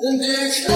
Declare